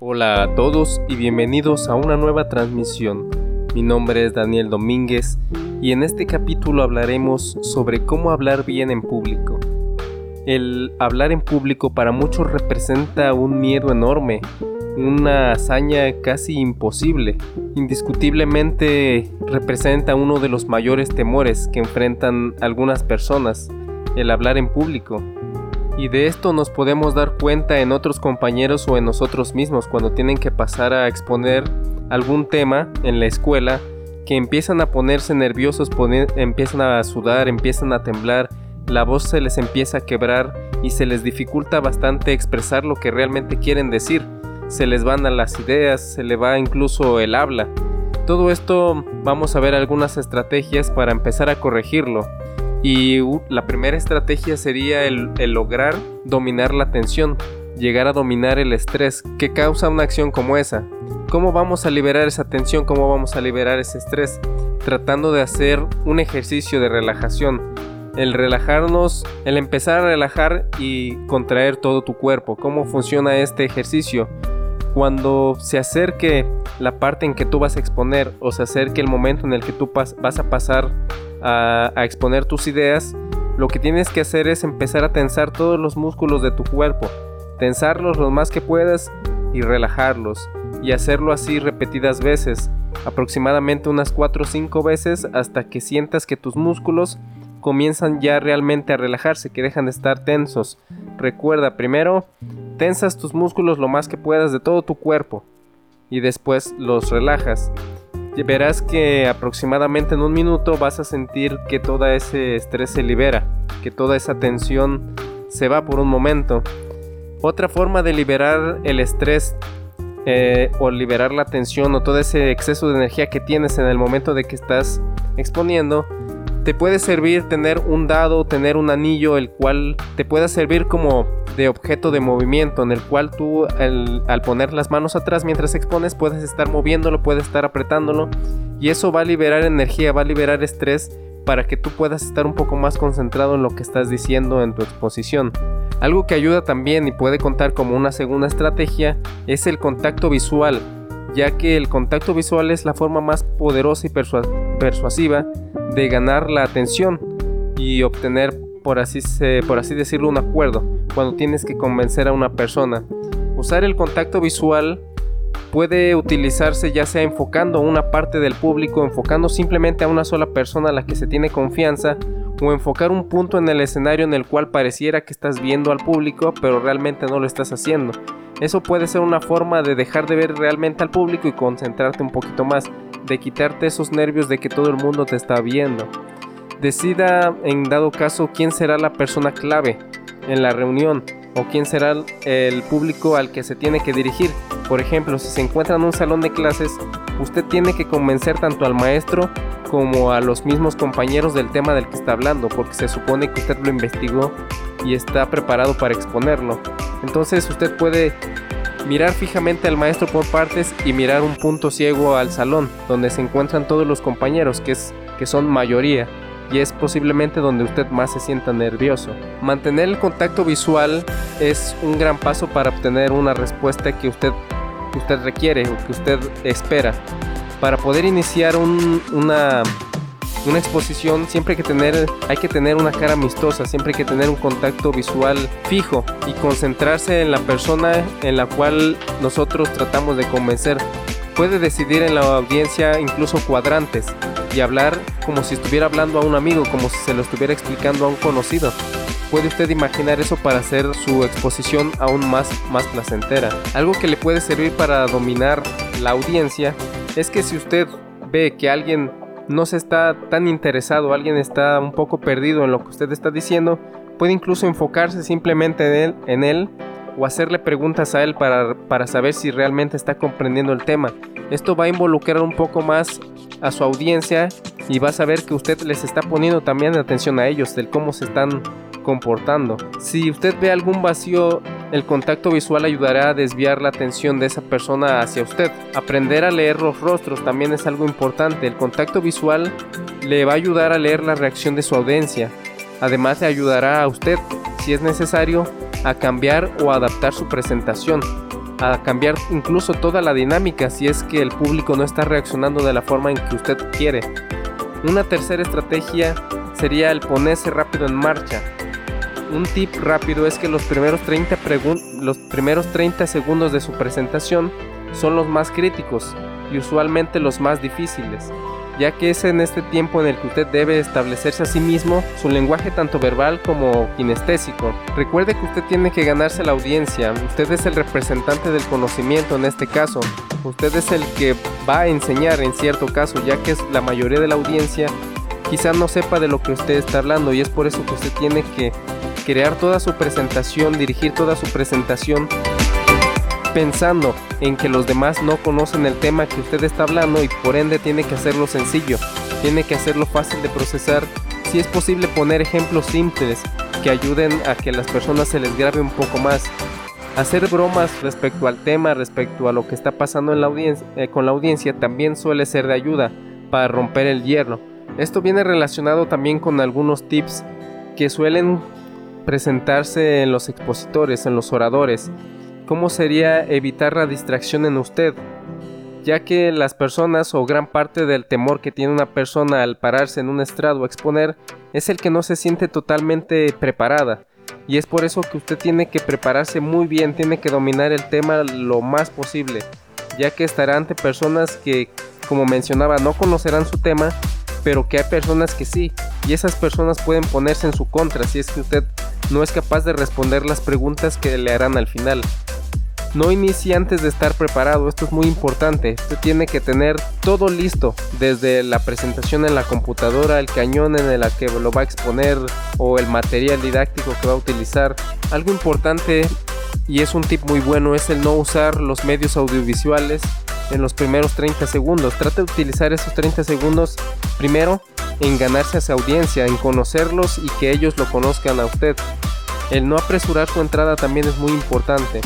Hola a todos y bienvenidos a una nueva transmisión. Mi nombre es Daniel Domínguez y en este capítulo hablaremos sobre cómo hablar bien en público. El hablar en público para muchos representa un miedo enorme, una hazaña casi imposible. Indiscutiblemente representa uno de los mayores temores que enfrentan algunas personas, el hablar en público. Y de esto nos podemos dar cuenta en otros compañeros o en nosotros mismos cuando tienen que pasar a exponer algún tema en la escuela que empiezan a ponerse nerviosos, empiezan a sudar, empiezan a temblar la voz se les empieza a quebrar y se les dificulta bastante expresar lo que realmente quieren decir. Se les van a las ideas, se le va incluso el habla. Todo esto vamos a ver algunas estrategias para empezar a corregirlo. Y la primera estrategia sería el, el lograr dominar la tensión, llegar a dominar el estrés que causa una acción como esa. ¿Cómo vamos a liberar esa tensión? ¿Cómo vamos a liberar ese estrés? Tratando de hacer un ejercicio de relajación el relajarnos, el empezar a relajar y contraer todo tu cuerpo. ¿Cómo funciona este ejercicio? Cuando se acerque la parte en que tú vas a exponer o se acerque el momento en el que tú vas a pasar a, exponer tus ideas, lo que tienes que hacer es empezar a tensar todos los músculos de tu cuerpo, tensarlos lo más que puedas y relajarlos y hacerlo así repetidas veces, aproximadamente unas 4 o 5 veces hasta que sientas que tus músculos comienzan ya realmente a relajarse, que dejan de estar tensos. Recuerda, primero, tensas tus músculos lo más que puedas de todo tu cuerpo y después los relajas. Verás que aproximadamente en un minuto vas a sentir que todo ese estrés se libera, que toda esa tensión se va por un momento. Otra forma de liberar el estrés eh, o liberar la tensión o todo ese exceso de energía que tienes en el momento de que estás exponiendo te puede servir tener un dado, tener un anillo, el cual te pueda servir como de objeto de movimiento, en el cual tú al poner las manos atrás mientras expones puedes estar moviéndolo, puedes estar apretándolo y eso va a liberar energía, va a liberar estrés para que tú puedas estar un poco más concentrado en lo que estás diciendo en tu exposición. Algo que ayuda también y puede contar como una segunda estrategia es el contacto visual, ya que el contacto visual es la forma más poderosa y persuasiva de ganar la atención y obtener, por así, por así decirlo, un acuerdo cuando tienes que convencer a una persona. Usar el contacto visual puede utilizarse ya sea enfocando una parte del público, enfocando simplemente a una sola persona a la que se tiene confianza, o enfocar un punto en el escenario en el cual pareciera que estás viendo al público, pero realmente no lo estás haciendo. Eso puede ser una forma de dejar de ver realmente al público y concentrarte un poquito más de quitarte esos nervios de que todo el mundo te está viendo. Decida en dado caso quién será la persona clave en la reunión o quién será el público al que se tiene que dirigir. Por ejemplo, si se encuentra en un salón de clases, usted tiene que convencer tanto al maestro como a los mismos compañeros del tema del que está hablando, porque se supone que usted lo investigó y está preparado para exponerlo. Entonces usted puede mirar fijamente al maestro por partes y mirar un punto ciego al salón, donde se encuentran todos los compañeros, que, es, que son mayoría, y es posiblemente donde usted más se sienta nervioso. Mantener el contacto visual es un gran paso para obtener una respuesta que usted, usted requiere o que usted espera. Para poder iniciar una una exposición siempre hay que tener, hay que tener una cara amistosa, siempre hay que tener un contacto visual fijo y concentrarse en la persona en la cual nosotros tratamos de convencer. Puede decidir en la audiencia incluso cuadrantes y hablar como si estuviera hablando a un amigo, como si se lo estuviera explicando a un conocido. Puede usted imaginar eso para hacer su exposición aún más, más placentera. Algo que le puede servir para dominar la audiencia es que si usted ve que alguien no se está tan interesado, alguien está un poco perdido en lo que usted está diciendo, puede incluso enfocarse simplemente en él, en él o hacerle preguntas a él para, para saber si realmente está comprendiendo el tema. Esto va a involucrar un poco más a su audiencia y va a saber que usted les está poniendo también atención a ellos, del cómo se están comportando. Si usted ve algún vacío El contacto visual ayudará a desviar la atención de esa persona hacia usted. Aprender a leer los rostros también es algo importante. El contacto visual le va a ayudar a leer la reacción de su audiencia. Además le ayudará a usted, si es necesario, a cambiar o adaptar su presentación, a cambiar incluso toda la dinámica si es que el público no está reaccionando de la forma en que usted quiere. Una tercera estrategia sería el ponerse rápido en marcha. Un tip rápido es que los primeros 30, los primeros 30 segundos de su presentación son los más críticos y usualmente los más difíciles ya que es en este tiempo en el que usted debe establecerse a sí mismo su lenguaje tanto verbal como kinestésico. Recuerde que usted tiene que ganarse la audiencia, usted es el representante del conocimiento en este caso, usted es el que va a enseñar en cierto caso, ya que es la mayoría de la audiencia quizá no sepa de lo que usted está hablando y es por eso que usted tiene que crear toda su presentación, dirigir toda su presentación pensando en que los demás no conocen el tema que usted está hablando y por ende tiene que hacerlo sencillo, tiene que hacerlo fácil de procesar, si es posible poner ejemplos simples que ayuden a que las personas se les grabe un poco más. Hacer bromas respecto al tema, respecto a lo que está pasando en la audiencia, eh, con la audiencia también suele ser de ayuda para romper el hierro. Esto viene relacionado también con algunos tips que suelen presentarse en los expositores, en los oradores, ¿Cómo sería evitar la distracción en usted? Ya que las personas o gran parte del temor que tiene una persona al pararse en un estrado a exponer es el que no se siente totalmente preparada. Y es por eso que usted tiene que prepararse muy bien, tiene que dominar el tema lo más posible, ya que estará ante personas que, como mencionaba, no conocerán su tema, pero que hay personas que sí, y esas personas pueden ponerse en su contra si es que usted no es capaz de responder las preguntas que le harán al final. No inicie antes de estar preparado, esto es muy importante. Usted tiene que tener todo listo, desde la presentación en la computadora, el cañón en el que lo va a exponer o el material didáctico que va a utilizar. Algo importante y es un tip muy bueno es el no usar los medios audiovisuales en los primeros 30 segundos. Trate de utilizar esos 30 segundos primero en ganarse a su audiencia, en conocerlos y que ellos lo conozcan a usted. El no apresurar su entrada también es muy importante.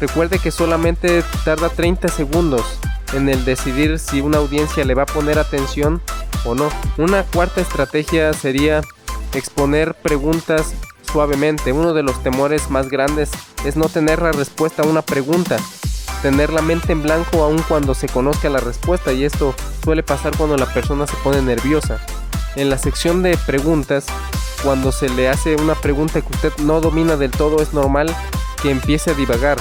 Recuerde que solamente tarda 30 segundos en el decidir si una audiencia le va a poner atención o no. Una cuarta estrategia sería exponer preguntas suavemente. Uno de los temores más grandes es no tener la respuesta a una pregunta. Tener la mente en blanco aun cuando se conozca la respuesta y esto suele pasar cuando la persona se pone nerviosa. En la sección de preguntas, cuando se le hace una pregunta que usted no domina del todo, es normal que empiece a divagar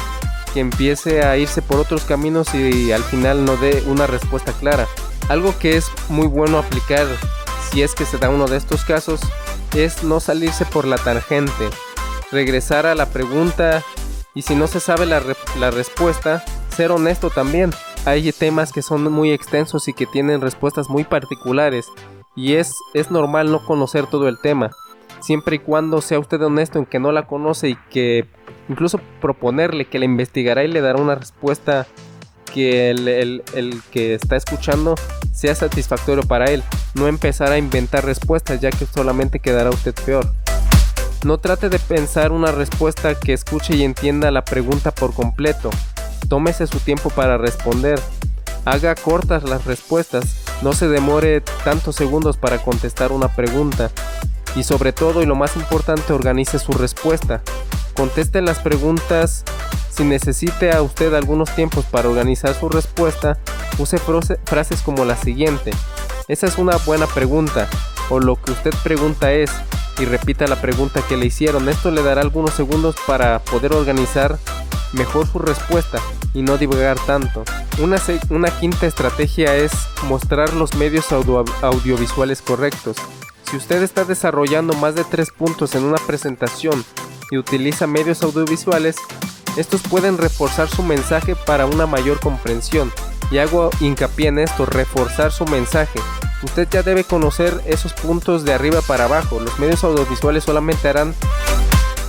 que empiece a irse por otros caminos y al final no dé una respuesta clara. Algo que es muy bueno aplicar si es que se da uno de estos casos es no salirse por la tangente, regresar a la pregunta y si no se sabe la, respuesta, ser honesto también. Hay temas que son muy extensos y que tienen respuestas muy particulares y es, es normal no conocer todo el tema siempre y cuando sea usted honesto en que no la conoce y que incluso proponerle que la investigará y le dará una respuesta que el, que está escuchando sea satisfactorio para él. No empezar a inventar respuestas ya que solamente quedará usted peor. No trate de pensar una respuesta que escuche y entienda la pregunta por completo. Tómese su tiempo para responder. Haga cortas las respuestas. No se demore tantos segundos para contestar una pregunta y sobre todo y lo más importante organice su respuesta. Conteste las preguntas si necesite a usted algunos tiempos para organizar su respuesta, use frases como la siguiente. Esa es una buena pregunta o lo que usted pregunta es y repita la pregunta que le hicieron. Esto le dará algunos segundos para poder organizar mejor su respuesta y no divagar tanto. Una, una quinta estrategia es mostrar los medios audiovisuales correctos. Si usted está desarrollando más de tres puntos en una presentación y utiliza medios audiovisuales, estos pueden reforzar su mensaje para una mayor comprensión. Y hago hincapié en esto, reforzar su mensaje. Usted ya debe conocer esos puntos de arriba para abajo. Los medios audiovisuales solamente harán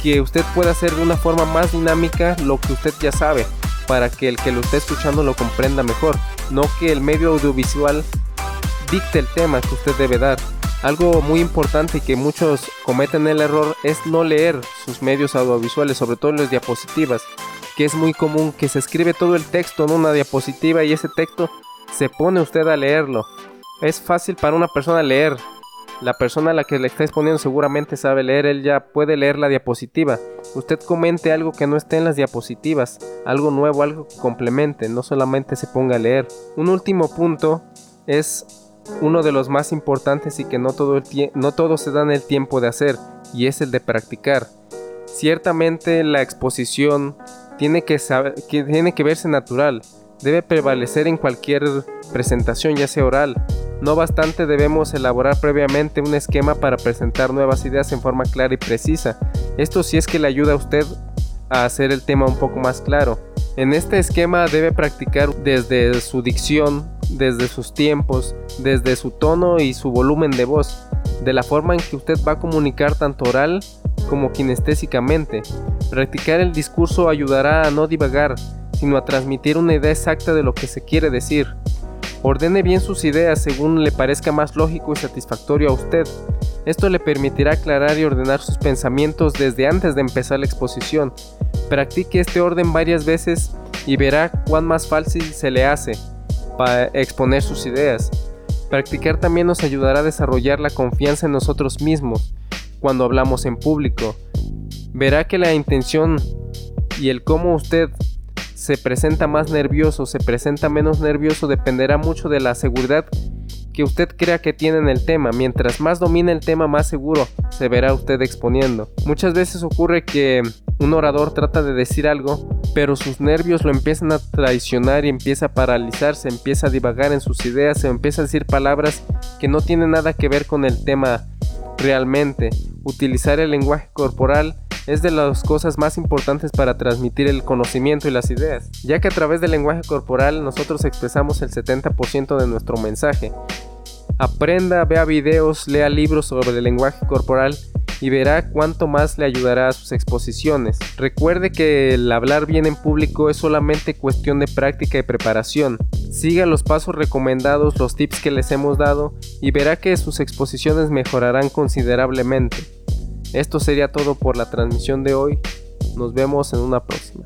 que usted pueda hacer de una forma más dinámica lo que usted ya sabe, para que el que lo esté escuchando lo comprenda mejor, no que el medio audiovisual dicte el tema que usted debe dar. Algo muy importante que muchos cometen el error es no leer sus medios audiovisuales, sobre todo las diapositivas, que es muy común que se escribe todo el texto en una diapositiva y ese texto se pone usted a leerlo. Es fácil para una persona leer. La persona a la que le está exponiendo seguramente sabe leer, él ya puede leer la diapositiva. Usted comente algo que no esté en las diapositivas, algo nuevo, algo que complemente, no solamente se ponga a leer. Un último punto es uno de los más importantes y que no todo, el no todos se dan el tiempo de hacer, y es el de practicar. Ciertamente la exposición tiene que, que, tiene que verse natural, debe prevalecer en cualquier presentación, ya sea oral. No bastante debemos elaborar previamente un esquema para presentar nuevas ideas en forma clara y precisa. Esto sí es que le ayuda a usted a hacer el tema un poco más claro. En este esquema debe practicar desde su dicción, desde sus tiempos, desde su tono y su volumen de voz, de la forma en que usted va a comunicar tanto oral como kinestésicamente. Practicar el discurso ayudará a no divagar, sino a transmitir una idea exacta de lo que se quiere decir. Ordene bien sus ideas según le parezca más lógico y satisfactorio a usted. Esto le permitirá aclarar y ordenar sus pensamientos desde antes de empezar la exposición. Practique este orden varias veces y verá cuán más fácil se le hace para exponer sus ideas. Practicar también nos ayudará a desarrollar la confianza en nosotros mismos cuando hablamos en público. Verá que la intención y el cómo usted se presenta más nervioso, se presenta menos nervioso, dependerá mucho de la seguridad que usted crea que tiene en el tema. Mientras más domine el tema, más seguro se verá usted exponiendo. Muchas veces ocurre que un orador trata de decir algo, pero sus nervios lo empiezan a traicionar y empieza a paralizarse, empieza a divagar en sus ideas, se empieza a decir palabras que no tienen nada que ver con el tema realmente. Utilizar el lenguaje corporal es de las cosas más importantes para transmitir el conocimiento y las ideas, ya que a través del lenguaje corporal nosotros expresamos el 70% de nuestro mensaje. Aprenda, vea videos, lea libros sobre el lenguaje corporal y verá cuánto más le ayudará a sus exposiciones. Recuerde que el hablar bien en público es solamente cuestión de práctica y preparación. Siga los pasos recomendados, los tips que les hemos dado y verá que sus exposiciones mejorarán considerablemente. Esto sería todo por la transmisión de hoy. Nos vemos en una próxima.